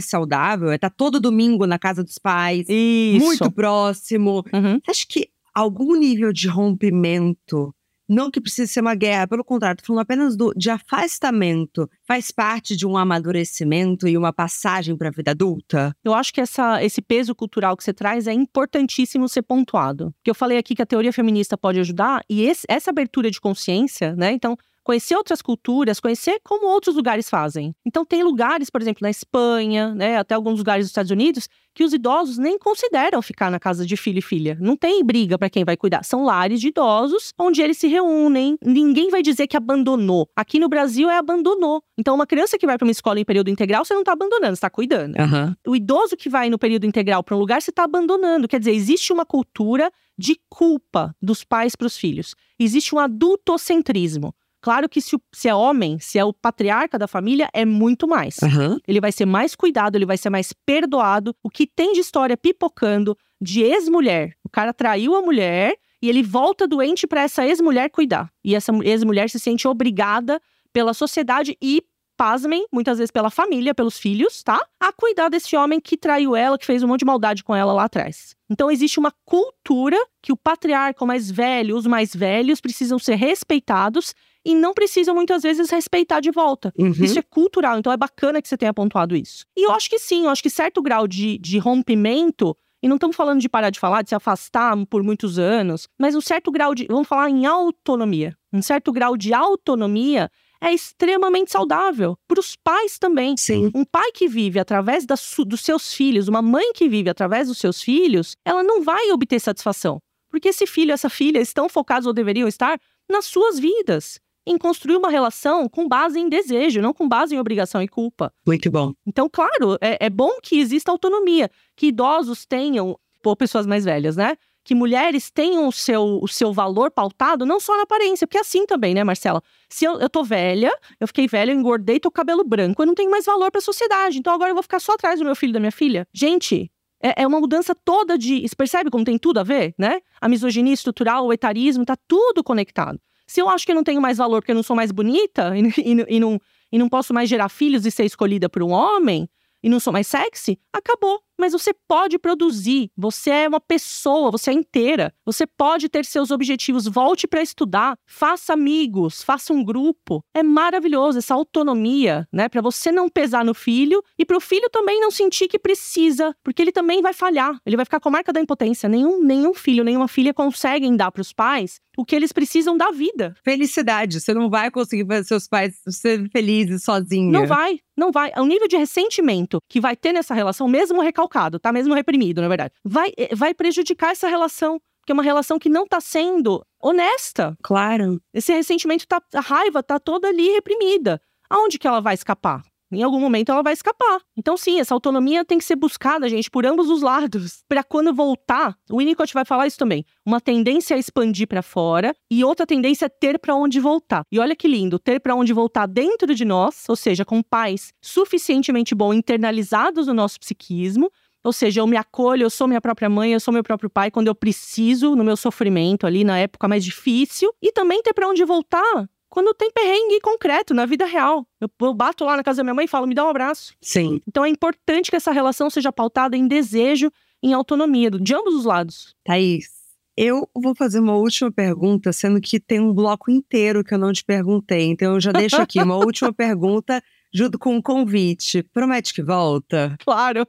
saudável é estar tá todo domingo na casa dos pais, Isso. muito próximo. Uhum. Acho que algum nível de rompimento não que precise ser uma guerra, pelo contrário, estou falando apenas do, de afastamento. Faz parte de um amadurecimento e uma passagem para a vida adulta? Eu acho que essa, esse peso cultural que você traz é importantíssimo ser pontuado. Porque eu falei aqui que a teoria feminista pode ajudar, e esse, essa abertura de consciência, né? Então, conhecer outras culturas, conhecer como outros lugares fazem. Então tem lugares, por exemplo, na Espanha, né, até alguns lugares dos Estados Unidos, que os idosos nem consideram ficar na casa de filho e filha. Não tem briga para quem vai cuidar. São lares de idosos onde eles se reúnem. Ninguém vai dizer que abandonou. Aqui no Brasil é abandonou. Então uma criança que vai para uma escola em período integral, você não está abandonando, está cuidando. Uhum. O idoso que vai no período integral para um lugar, você está abandonando. Quer dizer, existe uma cultura de culpa dos pais para os filhos. Existe um adultocentrismo. Claro que se, se, é homem, se é o patriarca da família, é muito mais. Uhum. Ele vai ser mais cuidado, ele vai ser mais perdoado. O que tem de história pipocando de ex-mulher? O cara traiu a mulher e ele volta doente para essa ex-mulher cuidar. E essa ex-mulher se sente obrigada pela sociedade e pasmem, muitas vezes pela família, pelos filhos, tá? A cuidar desse homem que traiu ela, que fez um monte de maldade com ela lá atrás. Então existe uma cultura que o patriarca o mais velho, os mais velhos precisam ser respeitados e não precisam muitas vezes respeitar de volta. Uhum. Isso é cultural, então é bacana que você tenha pontuado isso. E eu acho que sim, eu acho que certo grau de, de rompimento e não estamos falando de parar de falar, de se afastar por muitos anos, mas um certo grau de. Vamos falar em autonomia. Um certo grau de autonomia é extremamente saudável. Para os pais também. Sim. Um pai que vive através da, dos seus filhos, uma mãe que vive através dos seus filhos, ela não vai obter satisfação. Porque esse filho, essa filha estão focados ou deveriam estar nas suas vidas em construir uma relação com base em desejo, não com base em obrigação e culpa. Muito bom. Então, claro, é, é bom que exista autonomia, que idosos tenham, ou pessoas mais velhas, né? que mulheres tenham o seu, o seu valor pautado não só na aparência, porque é assim também, né, Marcela? Se eu, eu tô velha, eu fiquei velha, eu engordei, tô com cabelo branco, eu não tenho mais valor pra sociedade. Então agora eu vou ficar só atrás do meu filho e da minha filha. Gente, é, é uma mudança toda de. Você percebe como tem tudo a ver, né? A misoginia estrutural, o etarismo, tá tudo conectado. Se eu acho que eu não tenho mais valor porque eu não sou mais bonita e, e, e não, e não posso mais gerar filhos e ser escolhida por um homem, e não sou mais sexy, acabou. Mas você pode produzir, você é uma pessoa, você é inteira. Você pode ter seus objetivos. Volte para estudar, faça amigos, faça um grupo. É maravilhoso essa autonomia, né? Para você não pesar no filho e para o filho também não sentir que precisa, porque ele também vai falhar. Ele vai ficar com a marca da impotência. Nenhum, nenhum filho, nenhuma filha conseguem dar para os pais o que eles precisam da vida. Felicidade. Você não vai conseguir fazer seus pais serem felizes sozinhos. Não vai, não vai. O nível de ressentimento que vai ter nessa relação, mesmo recalcado, tá mesmo reprimido, na verdade, vai, eh, vai prejudicar essa relação. Porque é uma relação que não tá sendo honesta. Claro. Esse ressentimento, tá, a raiva tá toda ali reprimida. Aonde que ela vai escapar? Em algum momento ela vai escapar. Então, sim, essa autonomia tem que ser buscada, gente, por ambos os lados. Para quando voltar, o Winnicott vai falar isso também. Uma tendência a expandir para fora e outra tendência a ter para onde voltar. E olha que lindo, ter para onde voltar dentro de nós, ou seja, com pais suficientemente bom internalizados no nosso psiquismo, ou seja, eu me acolho, eu sou minha própria mãe, eu sou meu próprio pai quando eu preciso, no meu sofrimento ali, na época mais difícil. E também ter para onde voltar quando tem perrengue concreto na vida real. Eu, eu, bato lá na casa da minha mãe e falo, me dá um abraço. Sim. Então é importante que essa relação seja pautada em desejo, em autonomia, de ambos os lados. Thaís, eu vou fazer uma última pergunta, sendo que tem um bloco inteiro que eu não te perguntei. Então eu já deixo aqui uma última pergunta junto com um convite. Promete que volta? Claro.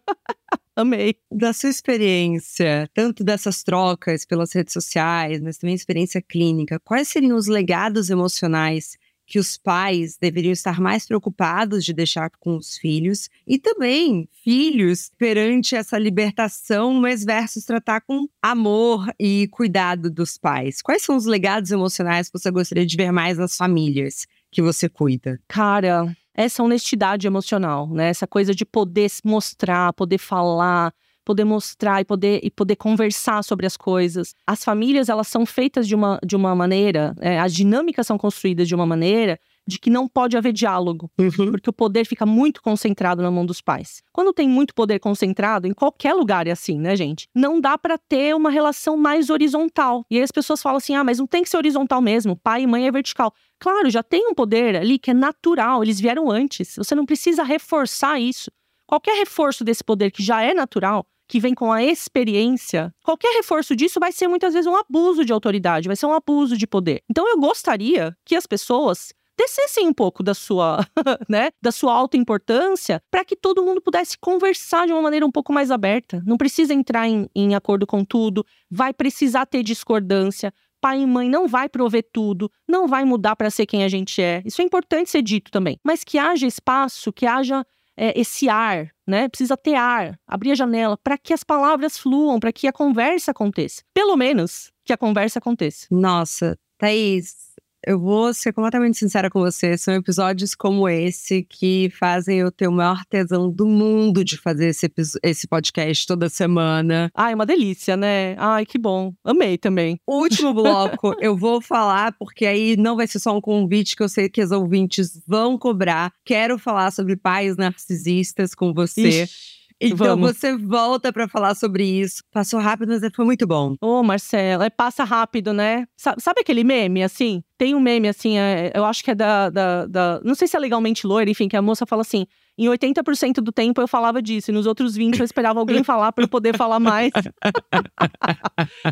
Amei. Da sua experiência, tanto dessas trocas pelas redes sociais, mas também experiência clínica, quais seriam os legados emocionais que os pais deveriam estar mais preocupados de deixar com os filhos e também filhos perante essa libertação, mas versus tratar com amor e cuidado dos pais. Quais são os legados emocionais que você gostaria de ver mais nas famílias que você cuida? Cara, essa honestidade emocional, né? Essa coisa de poder mostrar, poder falar, poder mostrar e poder, e poder conversar sobre as coisas. As famílias, elas são feitas de uma, de uma maneira, é, as dinâmicas são construídas de uma maneira de que não pode haver diálogo, uhum. porque o poder fica muito concentrado na mão dos pais. Quando tem muito poder concentrado, em qualquer lugar é assim, né, gente? Não dá para ter uma relação mais horizontal. E aí as pessoas falam assim: ah, mas não tem que ser horizontal mesmo, pai e mãe é vertical. Claro, já tem um poder ali que é natural, eles vieram antes. Você não precisa reforçar isso. Qualquer reforço desse poder que já é natural, que vem com a experiência, qualquer reforço disso vai ser muitas vezes um abuso de autoridade, vai ser um abuso de poder. Então eu gostaria que as pessoas descessem um pouco da sua, né, da sua alta importância, para que todo mundo pudesse conversar de uma maneira um pouco mais aberta. Não precisa entrar em, em acordo com tudo, vai precisar ter discordância. Pai e mãe não vai prover tudo, não vai mudar para ser quem a gente é. Isso é importante ser dito também. Mas que haja espaço, que haja é, esse ar, né? Precisa ter ar, abrir a janela para que as palavras fluam, para que a conversa aconteça. Pelo menos que a conversa aconteça. Nossa, Thaís, eu vou ser completamente sincera com você. São episódios como esse que fazem eu ter o maior tesão do mundo de fazer esse, esse podcast toda semana. Ai, uma delícia, né? Ai, que bom. Amei também. Último bloco eu vou falar, porque aí não vai ser só um convite que eu sei que os ouvintes vão cobrar. Quero falar sobre pais narcisistas com você. Ixi. Então Vamos. você volta para falar sobre isso. Passou rápido, mas foi muito bom. Ô, oh, Marcela, é passa rápido, né? Sabe, sabe, aquele meme, assim? Tem um meme, assim, é, eu acho que é da, da, da, Não sei se é legalmente loira, enfim, que a moça fala assim: em 80% do tempo eu falava disso, e nos outros 20 eu esperava alguém falar para eu poder falar mais.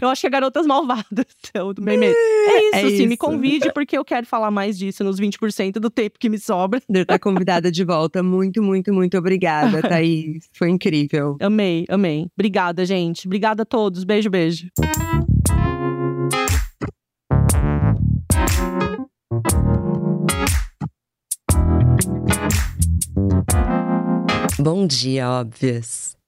eu acho que é Garotas Malvadas. É, o meme. é isso, é assim, isso. me convide porque eu quero falar mais disso nos 20% do tempo que me sobra. Tá convidada de volta. Muito, muito, muito obrigada, Thaís. Foi incrível. Amei, amei. Obrigada, gente. Obrigada a todos. Beijo, beijo. Bom dia, óbvias.